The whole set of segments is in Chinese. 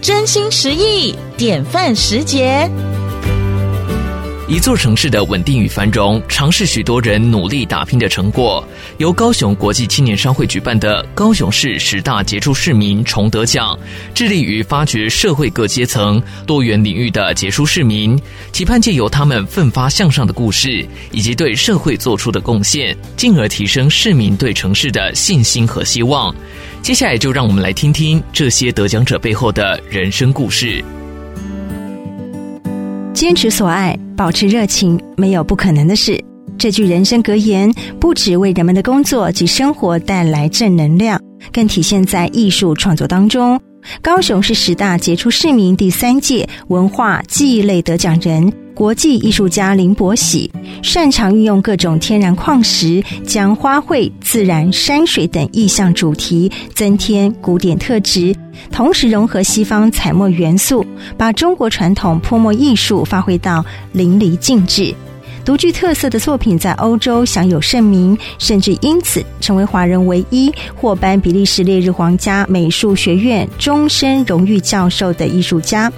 真心实意，典范时节。一座城市的稳定与繁荣，常是许多人努力打拼的成果。由高雄国际青年商会举办的高雄市十大杰出市民崇德奖，致力于发掘社会各阶层、多元领域的杰出市民，期盼借由他们奋发向上的故事，以及对社会做出的贡献，进而提升市民对城市的信心和希望。接下来就让我们来听听这些得奖者背后的人生故事。坚持所爱，保持热情，没有不可能的事。这句人生格言不只为人们的工作及生活带来正能量，更体现在艺术创作当中。高雄市十大杰出市民第三届文化技艺类得奖人。国际艺术家林柏喜擅长运用各种天然矿石，将花卉、自然、山水等意象主题增添古典特质，同时融合西方彩墨元素，把中国传统泼墨艺术发挥到淋漓尽致。独具特色的作品在欧洲享有盛名，甚至因此成为华人唯一获颁比利时烈日皇家美术学院终身荣誉教授的艺术家。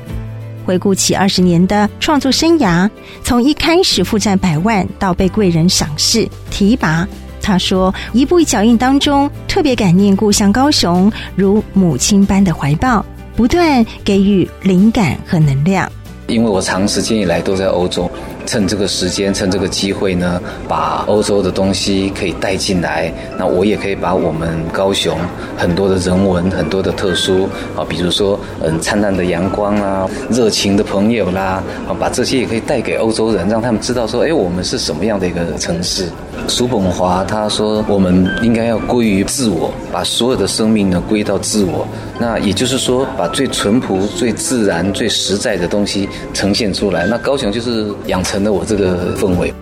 回顾起二十年的创作生涯，从一开始负债百万到被贵人赏识提拔，他说：“一步一脚印当中，特别感念故乡高雄，如母亲般的怀抱，不断给予灵感和能量。”因为我长时间以来都在欧洲。趁这个时间，趁这个机会呢，把欧洲的东西可以带进来。那我也可以把我们高雄很多的人文、很多的特殊啊，比如说嗯，灿烂的阳光啦，热情的朋友啦，啊，把这些也可以带给欧洲人，让他们知道说，哎，我们是什么样的一个城市。叔本华他说，我们应该要归于自我，把所有的生命呢归到自我。那也就是说，把最淳朴、最自然、最实在的东西呈现出来。那高雄就是养成了我这个氛围。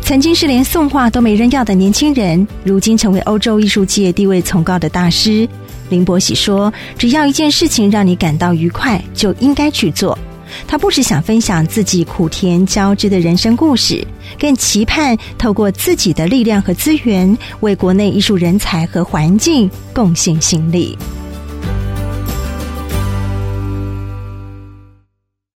曾经是连送画都没人要的年轻人，如今成为欧洲艺术界地位崇高的大师。林伯喜说：“只要一件事情让你感到愉快，就应该去做。”他不只想分享自己苦甜交织的人生故事，更期盼透过自己的力量和资源，为国内艺术人才和环境贡献心力。